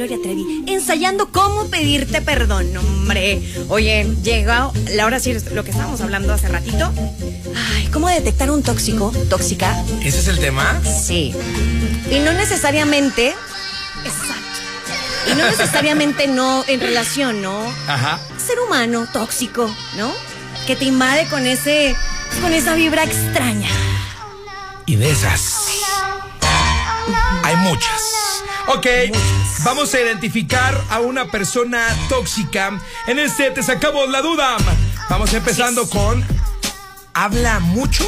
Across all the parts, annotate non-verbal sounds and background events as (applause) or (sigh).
Gloria Trevi, ensayando cómo pedirte perdón, hombre. Oye, llega, ahora sí, lo que estábamos hablando hace ratito. Ay, ¿cómo detectar un tóxico, tóxica? ¿Ese es el tema? Sí. Y no necesariamente, exacto. Y no necesariamente no en relación, ¿no? Ajá. Ser humano tóxico, ¿no? Que te invade con ese, con esa vibra extraña. Y de esas. Hay muchas. Ok, vamos a identificar a una persona tóxica. En este te sacamos la duda. Vamos empezando con habla mucho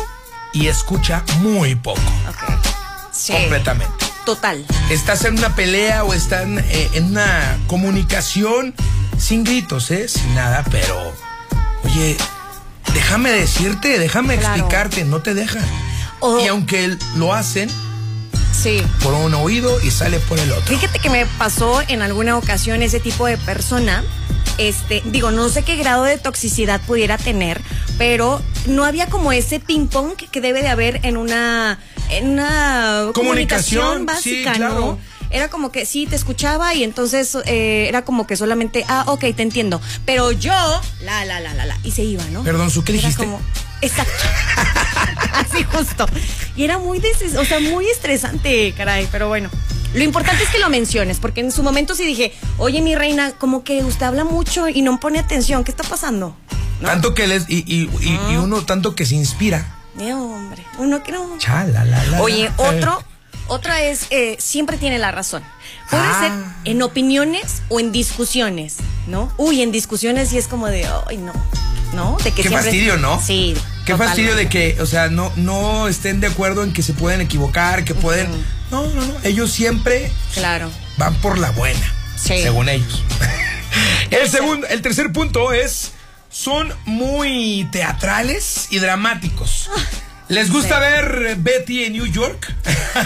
y escucha muy poco. Ok. Sí. Completamente. Total. Estás en una pelea o están eh, en una comunicación sin gritos, ¿eh? Sin nada, pero oye, déjame decirte, déjame Claro. explicarte, no te dejan. Y aunque lo hacen Sí. por un oído y sale por el otro. Fíjate que me pasó en alguna ocasión ese tipo de persona. Este, digo, no sé qué grado de toxicidad pudiera tener, pero no había como ese ping pong que debe de haber en una, en una Comunicación, comunicación, básica, sí, claro. ¿no? Era como que sí, te escuchaba y entonces eh, era como que solamente, ah, ok, te entiendo. Pero yo, la, la, la, la, la, y se iba, ¿no? Perdón, ¿su qué Era dijiste? como- exacto. (laughs) Así justo. Y era muy, des- o sea, muy estresante, caray, pero bueno. Lo importante es que lo menciones, porque en su momento sí dije, oye, mi reina, como que usted habla mucho y no pone atención, ¿qué está pasando? ¿No? Tanto que les. Y, y- y- y uno tanto que se inspira. Eh, hombre, uno que no. Chala, la, la, Oye, la. otro, otra es, eh, siempre tiene la razón. Puede Ah. ser en opiniones o en discusiones, ¿no? Uy, en discusiones sí es como de, ay, no, ¿no? De que Qué siempre- fastidio, ¿no? Sí. Qué fastidio de que, o sea, no, no estén de acuerdo en que se pueden equivocar, que pueden. No, no, no. Ellos siempre Claro. van por la buena. Sí. Según ellos. (laughs) el segundo, el tercer punto es. Son muy teatrales y dramáticos. (laughs) ¿Les gusta ver Betty en New York?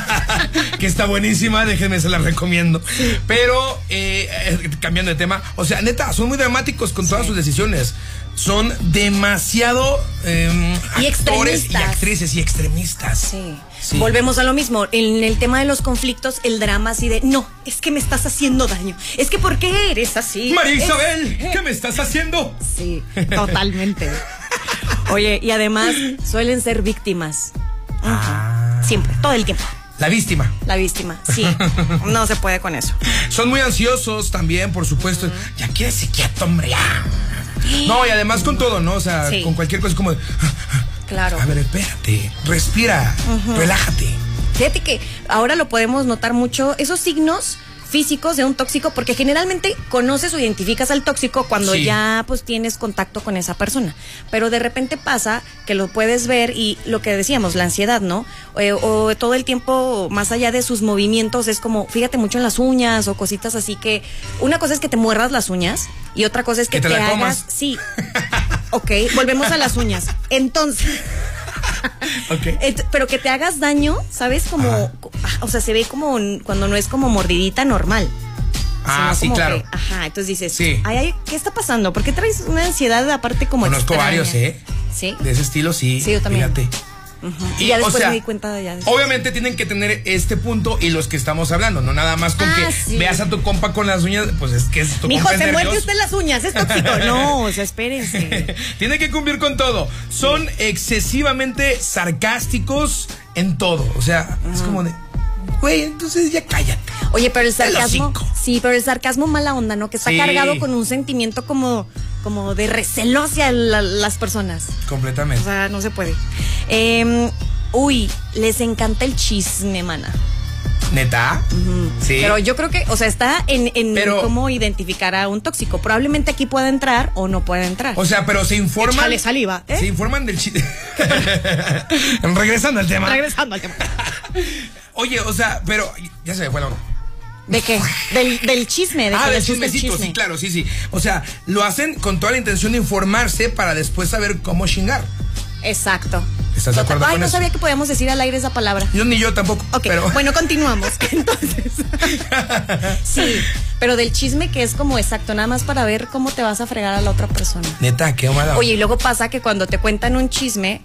(laughs) que está buenísima, déjenme se la recomiendo. Pero, eh, eh, cambiando de tema, o sea, neta, son muy dramáticos con todas sus decisiones. Son demasiado eh, Y actores y actrices y extremistas. Sí. Sí. Volvemos a lo mismo. En el tema de los conflictos, el drama así de, no, es que me estás haciendo daño. Es que ¿por qué eres así? María Es- Isabel, ¿qué me estás haciendo? Sí, totalmente. (laughs) Oye, y además suelen ser víctimas. Ah. Siempre, todo el tiempo. La víctima. La víctima, sí. (laughs) No se puede con eso. Son muy ansiosos también, por supuesto. Ya quieres quieto, hombre, ya. No, y además con todo, ¿no? O sea, Sí. con cualquier cosa como de, Claro. A ver, espérate, respira, relájate. Fíjate que ahora lo podemos notar mucho, esos signos físicos de un tóxico, porque generalmente conoces o identificas al tóxico cuando Sí. ya pues tienes contacto con esa persona. Pero de repente pasa que lo puedes ver y lo que decíamos, la ansiedad, ¿no? Eh, o todo el tiempo, más allá de sus movimientos, es como, fíjate mucho en las uñas o cositas así que. Una cosa es que te muerdas las uñas y otra cosa es que, Que te la hagas. comas. Sí. Ok, volvemos a las uñas. (laughs) Entonces. (laughs) Ok. Et- pero que te hagas daño, ¿sabes? Como, Ajá. ah, o sea, se ve como cuando no es como mordidita normal. Ah, sí, claro. que, ajá, entonces dices, Sí. ay, ay, ¿qué está pasando? ¿Por qué traes una ansiedad aparte como Conozco extraña? varios, ¿eh? Sí. De ese estilo, sí. Sí, yo también. Fíjate. Y ya después me di cuenta ya después. Obviamente tienen que tener este punto y los que estamos hablando, no nada más con Ah, que sí. veas a tu compa con las uñas, pues es que es tu Mijo, compa se muerde usted las uñas, es tóxico. (laughs) No, o sea, espérense. (laughs) Tiene que cumplir con todo. Son excesivamente sarcásticos en todo. O sea, es como de, güey, entonces ya cállate. Oye, pero el sarcasmo. Sí, pero el sarcasmo mala onda, ¿no? Que está Sí. cargado con un sentimiento como, como de recelo hacia la- las personas. O Completamente. sea, no se puede. Em, uy, les encanta el chisme, mana. ¿Neta? Sí. Pero yo creo que, o sea, está en, en Pero- cómo identificar a un tóxico. Probablemente aquí pueda entrar o no pueda entrar. O sea, pero se informan. Échale saliva, ¿eh? Se informan del chiste. (laughs) Regresando al tema. Regresando al tema. (laughs) Oye, o sea, pero ya se me fue la onda. ¿De qué? Del, del chisme, de Ah, del chismecito, chisme. sí, claro, sí, sí. O sea, lo hacen con toda la intención de informarse para después saber cómo chingar. Exacto. ¿Estás de acuerdo Ay, con no eso? sabía que podíamos decir al aire esa palabra. Yo ni yo tampoco. Ok, pero... bueno, continuamos. (laughs) Entonces, (laughs) sí, pero del chisme que es como exacto, nada más para ver cómo te vas a fregar a la otra persona. Neta, qué mala. Oye, y luego pasa que cuando te cuentan un chisme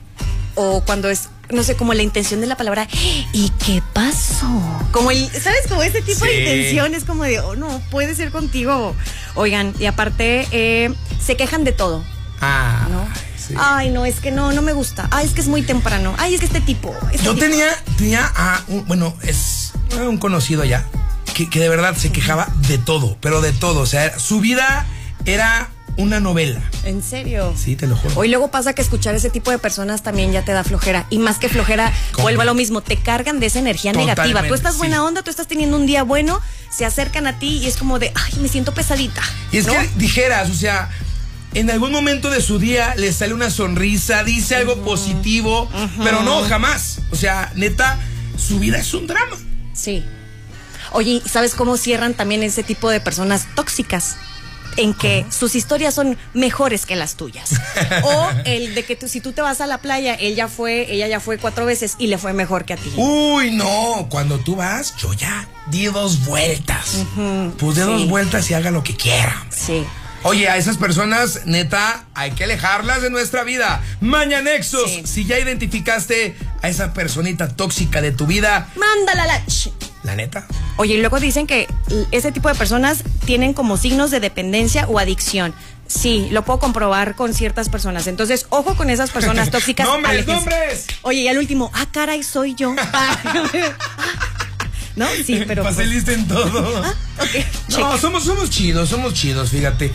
o cuando es no sé, como la intención de la palabra, ¿y qué pasó? Como el, ¿sabes? Como ese tipo de Sí. intención es como de, oh, no, puede ser contigo. Oigan, y aparte, eh, se quejan de todo. Ah, ¿no? sí. Ay, no, es que no, no me gusta. Ay, es que es muy temprano. Ay, es que este tipo. este Yo tipo. tenía, tenía a un, bueno, es un conocido ya, que, que de verdad se quejaba de todo, pero de todo. O sea, su vida era una novela. ¿En serio? Sí, te lo juro. Hoy luego pasa que escuchar ese tipo de personas también ya te da flojera. Y más que flojera, ¿Cómo? vuelvo a lo mismo, te cargan de esa energía negativa. Tú estás sí. buena onda, tú estás teniendo un día bueno, se acercan a ti y es como de, ay, me siento pesadita. Y es ¿no? que dijeras, o sea, en algún momento de su día le sale una sonrisa, dice algo positivo, pero no, jamás. O sea, neta, su vida es un drama. Sí. Oye, ¿y ¿sabes cómo cierran también ese tipo de personas tóxicas? En que sus historias son mejores que las tuyas. (laughs) o el de que tú, si tú te vas a la playa, él ya fue, ella ya fue cuatro veces y le fue mejor que a ti. Uy, no, cuando tú vas, yo ya di dos vueltas. Pues de sí. dos vueltas y haga lo que quiera. Sí. Oye, a esas personas, neta, hay que alejarlas de nuestra vida. Mañanexos, Sí. si ya identificaste a esa personita tóxica de tu vida, Mándala la ch- la neta. Oye, y luego dicen que ese tipo de personas tienen como signos de dependencia o adicción. Sí, lo puedo comprobar con ciertas personas. Entonces, ojo con esas personas (laughs) tóxicas. ¡Nombres, aléjense. nombres! Oye, y al último, ah, caray, soy yo. (laughs) ¿No? Sí, pero. Pasé pues, en (laughs) todo. ah, No, somos, somos chidos, somos chidos, fíjate.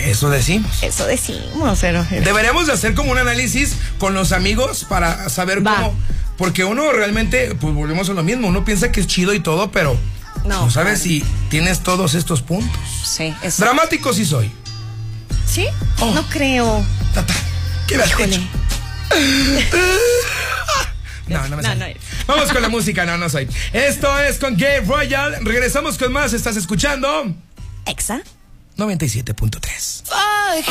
Eso decimos. Eso decimos, pero. Deberíamos de hacer como un análisis con los amigos para saber Va. cómo. Porque uno realmente, pues volvemos a lo mismo. Uno piensa que es chido y todo, pero No, no, sabes claro. si tienes todos estos puntos. Sí, eso. Dramático sí soy. ¿Sí? Oh. No creo. Tata, ¿qué me has hecho? No, no me No, no. Vamos con la música, no, no soy. Esto es con Gabe Royal. Regresamos con más. Estás escuchando ¿Exa? 97.3.